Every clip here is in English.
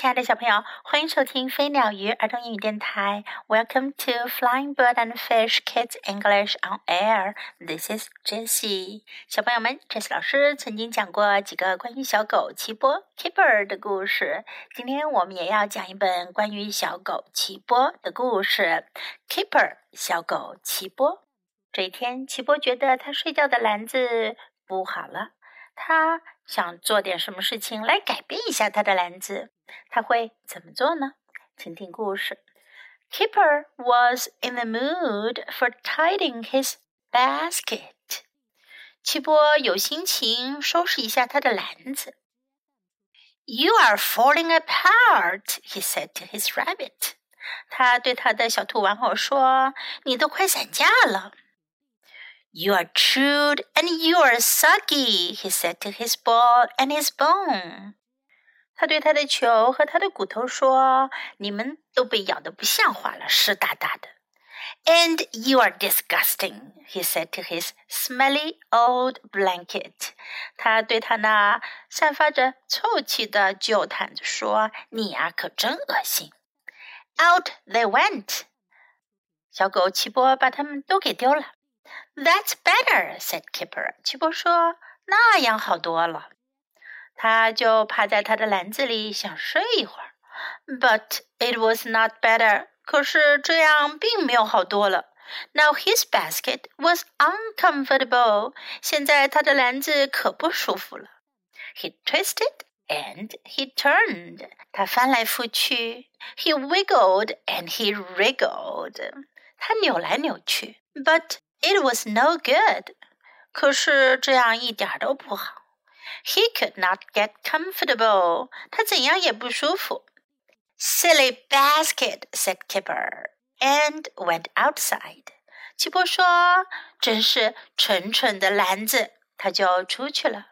亲爱的小朋友，欢迎收听飞鸟鱼儿童英语电台。Welcome to Flying Bird and Fish Kids English on Air. This is Jessie. 小朋友们，这次老师曾经讲过几个关于小狗奇波 Keeper 的故事。今天我们也要讲一本关于小狗奇波的故事。Keeper 小狗奇波。这一天，奇波觉得他睡觉的篮子不好了。他想做点什么事情来改变一下他的篮子，他会怎么做呢？请听故事。Kipper was in the mood for tidying his basket. 奇波有心情收拾一下他的篮子。You are falling apart, he said to his rabbit. 他对他的小兔玩偶说：“你都快散架了。” You are chewed and you are soggy, he said to his ball and his bone. 他对他的球和他的骨头说：“你们都被咬得不像话了，湿哒哒的。” And you are disgusting, he said to his smelly old blanket. 他对他那散发着臭气的旧毯子说：“你呀，可真恶心。” Out they went. 小狗奇波把他们都给丢了。That's better," said Kipper. 奇波说：“那样好多了。”他就趴在他的篮子里想睡一会儿。But it was not better. 可是这样并没有好多了。Now his basket was uncomfortable. 现在他的篮子可不舒服了。He twisted and he turned. 他翻来覆去。He wiggled and he wriggled. 他扭来扭去。But it was no good. 可是这样一点都不好。 He could not get comfortable. 他怎样也不舒服。Silly basket, said Kipper, and went outside. 奇波说：“真是蠢蠢的篮子。”他就出去了。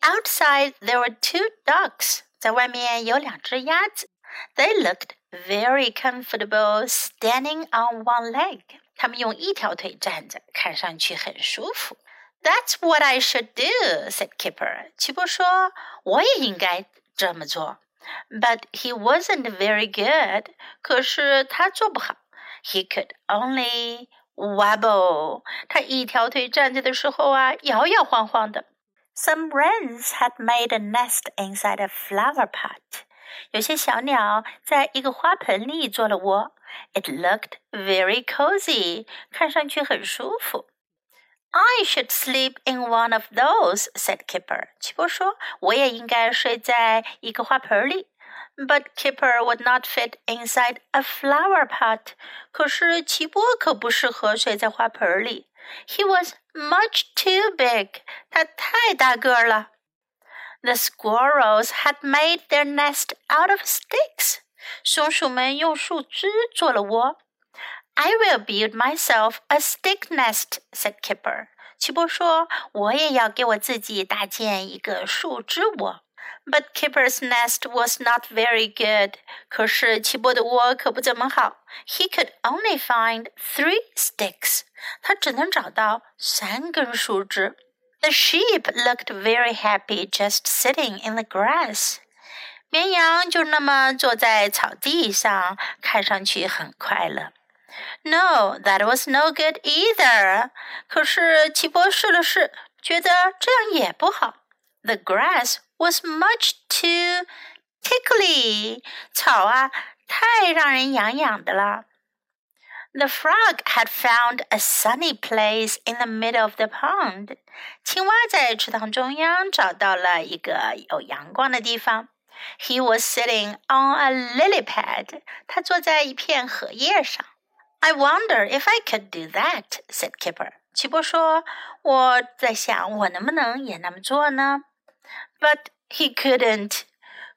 Outside there were two ducks. 在外面有两只鸭子。They looked very comfortable standing on one leg. 他们用一条腿站着，看上去很舒服。 that's what I should do," said Kipper. 奇波说：“我也应该这么做。” But he wasn't very good. 可是他做不好。He could only wobble. 他一条腿站着的时候啊，摇摇晃晃的。Some wrens had made a nest inside a flower pot. 有些小鸟在一个花盆里做了窝。It looked very cozy. 看上去很舒服。I should sleep in one of those," said Kipper。奇波说：“我也应该睡在一个花盆里。” But Kipper would not fit inside a flower pot。可是奇波可不适合睡在花盆里。He was much too big。他太大个儿了。The squirrels had made their nest out of sticks。松鼠们用树枝做了窝。I will build myself a stick nest," said Kipper. "奇波说，我也要给我自己搭建一个树枝窝。But Kipper's nest was not very good. 可是奇波的窝可不怎么好。He could only find three sticks. 他只能找到三根树枝。The sheep looked very happy just sitting in the grass. 绵羊就那么坐在草地上，看上去很快乐。no, that was no good either. 可是奇波试了试，觉得这样也不好。The grass was much too tickly. 草啊，太让人痒痒的了。The frog had found a sunny place in the middle of the pond. 青蛙在池塘中央找到了一个有阳光的地方。He was sitting on a lily pad. 他坐在一片荷叶上。I wonder if I could do that," said Kipper. 奇波说：“我在想，我能不能也那么做呢？”But he couldn't.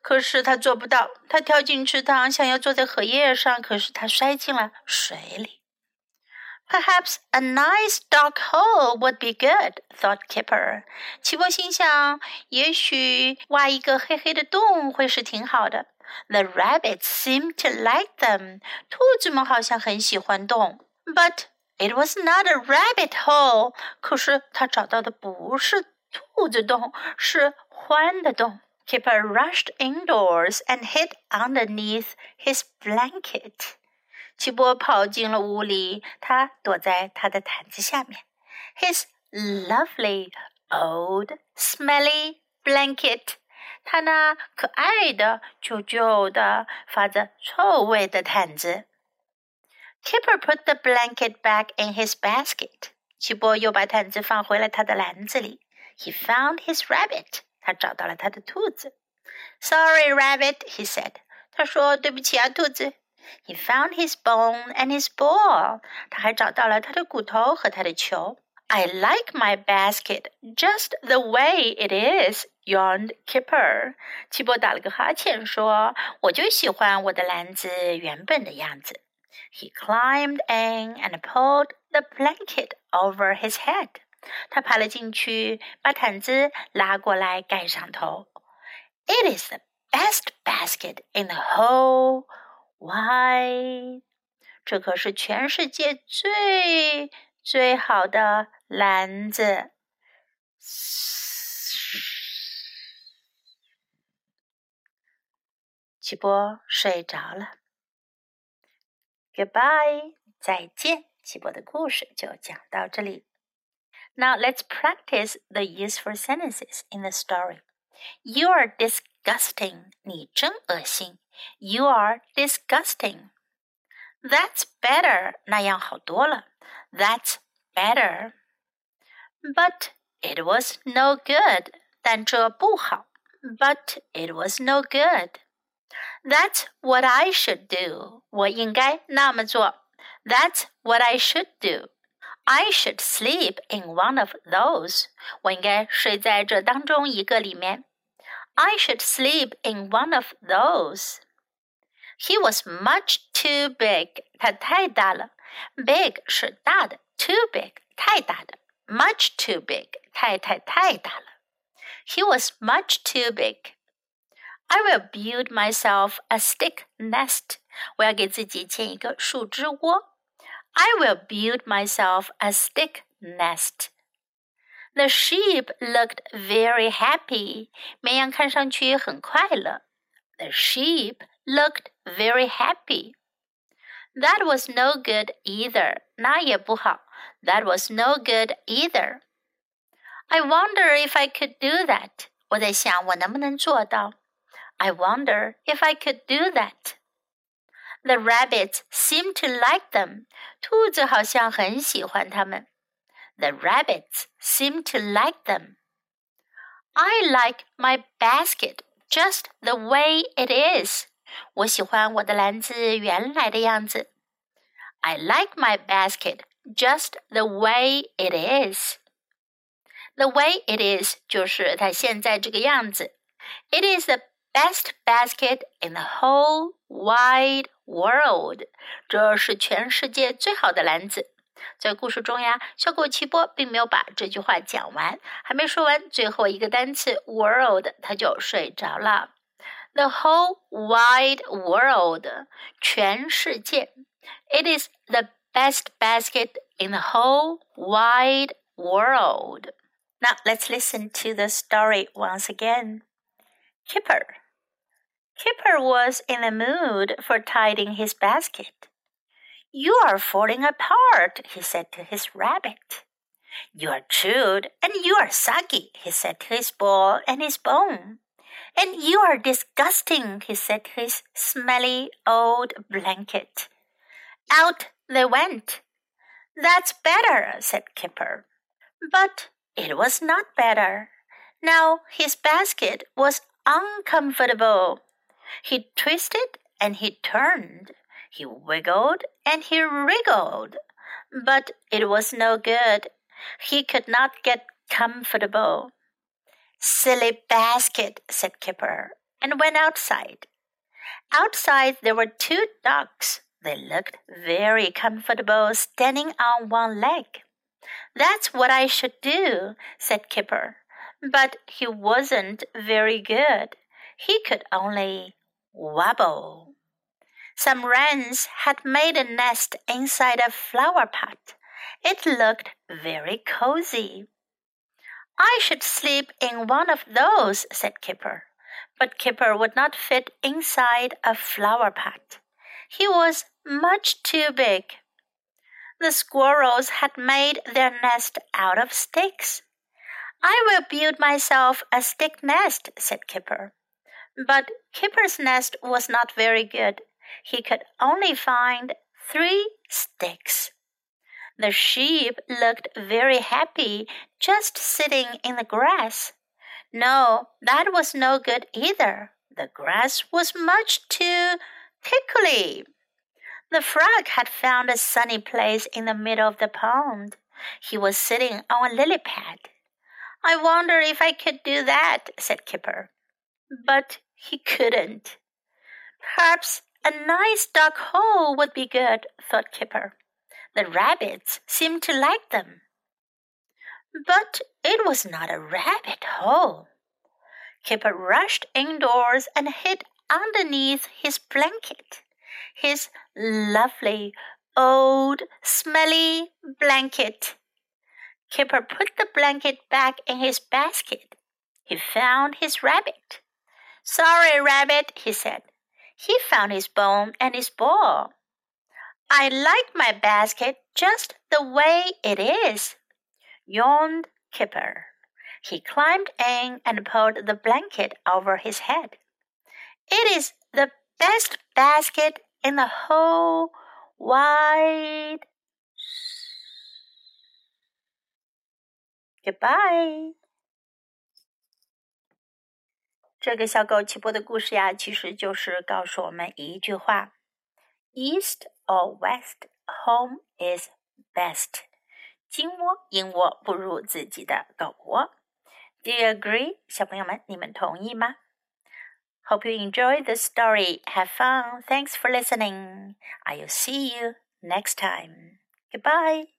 可是他做不到。他跳进池塘，想要坐在荷叶上，可是他摔进了水里。Perhaps a nice dark hole would be good, thought Kipper. 奇波心想，也许挖一个黑黑的洞会是挺好的。the rabbits seemed to like them. 兔子们好像很喜欢动。But it was not a rabbit hole. 可是他找到的不是兔子洞，是獾的洞。Kipper rushed indoors and hid underneath his blanket. 奇波跑进了屋里，他躲在他的毯子下面。His lovely old smelly blanket. 他那可爱的、旧旧的、发着臭味的毯子。Kipper put the blanket back in his basket. 奇波又把毯子放回了他的篮子里。He found his rabbit. 他找到了他的兔子。Sorry, rabbit, he said. 他说：“对不起啊，兔子。”He found his bone and his ball. 他还找到了他的骨头和他的球。I like my basket just the way it is, yawned Kipper. 奇波打了个哈欠说：“我就喜欢我的篮子原本的样子。” He climbed in and pulled the blanket over his head. 他爬了进去，把毯子拉过来盖上头。It is the best basket in the whole wide. 这可是全世界最最好的篮子。奇波睡着了。Goodbye，再见。奇波的故事就讲到这里。Now let's practice the useful sentences in the story. You are disgusting. 你真恶心。You are disgusting. That's better. 那样好多了。That's better. But it was no good. 但这不好. But it was no good. That's what I should do. 我应该那么做. That's what I should do. I should sleep in one of those. 我应该睡在这当中一个里面。I should sleep in one of those. He was much too big. 他太大了。Big 是大的，too big 太大的 ，much too big 太太太大了。He was much too big. I will build myself a stick nest. 我要给自己建一个树枝窝。I will build myself a stick nest. The sheep looked very happy. 绵羊看上去很快乐。The sheep looked very happy. That was no good either. 那也不好。 That was no good either. I wonder if I could do that. 我在想我能不能做到。I wonder if I could do that. The rabbits seem to like them. 兔子好像很喜欢它们。The rabbits seem to like them. I like my basket just the way it is. 我喜欢我的篮子原来的样子。I like my basket just the way it is. The way it is 就是它现在这个样子。It is the best basket in the whole wide world，这是全世界最好的篮子。在故事中呀，小狗奇波并没有把这句话讲完，还没说完最后一个单词 world，他就睡着了。The whole wide world，全世界。It is the best basket in the whole wide world. Now let's listen to the story once again. Kipper. Kipper was in the mood for tidying his basket. You are falling apart, he said to his rabbit. You are chewed and you are soggy, he said to his ball and his bone. And you are disgusting, he said to his smelly old blanket. Out they went. That's better, said Kipper. But it was not better. Now his basket was uncomfortable. He twisted and he turned. He wiggled and he wriggled. But it was no good. He could not get comfortable. Silly basket, said Kipper, and went outside. Outside there were two ducks. They looked very comfortable standing on one leg. That's what I should do, said Kipper. But he wasn't very good. He could only wobble. Some wrens had made a nest inside a flower pot. It looked very cozy. I should sleep in one of those, said Kipper. But Kipper would not fit inside a flower pot. He was much too big. The squirrels had made their nest out of sticks. I will build myself a stick nest, said Kipper. But Kipper's nest was not very good. He could only find three sticks. The sheep looked very happy just sitting in the grass. No, that was no good either. The grass was much too tickly. The frog had found a sunny place in the middle of the pond. He was sitting on a lily pad. I wonder if I could do that, said Kipper. But he couldn't. Perhaps a nice dark hole would be good, thought Kipper. The rabbits seemed to like them. But it was not a rabbit hole. Kipper rushed indoors and hid underneath his blanket, his lovely, old, smelly blanket. Kipper put the blanket back in his basket. He found his rabbit. Sorry, rabbit, he said. He found his bone and his ball. I like my basket just the way it is, yawned Kipper. He climbed in and pulled the blanket over his head. It is the best basket in the whole wide. Goodbye. 这个小狗奇波的故事呀，其实就是告诉我们一句话：East or West, home is best。金窝银窝不如自己的狗窝。Do you agree，小朋友们，你们同意吗？？Hope you enjoy the story. Have fun. Thanks for listening. I'll see you next time. Goodbye.